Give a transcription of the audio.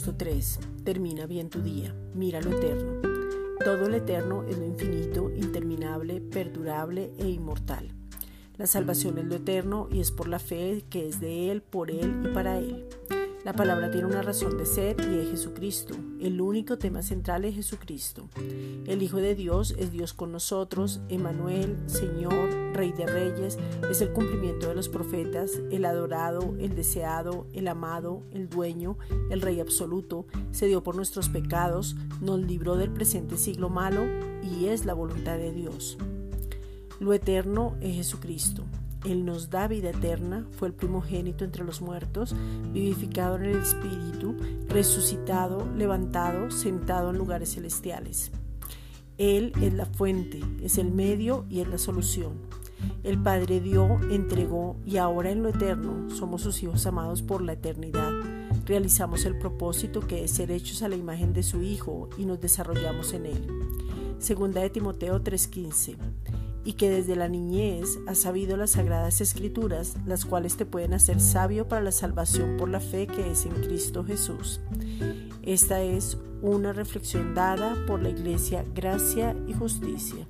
3. Termina bien tu día. Mira lo eterno. Todo lo eterno es lo infinito, interminable, perdurable e inmortal. La salvación es lo eterno y es por la fe que es de Él, por Él y para Él. La palabra tiene una razón de ser y es Jesucristo. El único tema central es Jesucristo. El Hijo de Dios es Dios con nosotros, Emanuel, Señor, Rey de Reyes, es el cumplimiento de los profetas, el adorado, el deseado, el amado, el dueño, el Rey absoluto, se dio por nuestros pecados, nos libró del presente siglo malo y es la voluntad de Dios. Lo eterno es Jesucristo. Él nos da vida eterna, fue el primogénito entre los muertos, vivificado en el Espíritu, resucitado, levantado, sentado en lugares celestiales. Él es la fuente, es el medio y es la solución. El Padre dio, entregó y ahora en lo eterno somos sus hijos amados por la eternidad. Realizamos el propósito que es ser hechos a la imagen de su Hijo y nos desarrollamos en él. Segunda de Timoteo 3:15 y que desde la niñez has sabido las sagradas escrituras, las cuales te pueden hacer sabio para la salvación por la fe que es en Cristo Jesús. Esta es una reflexión dada por la Iglesia Gracia y Justicia.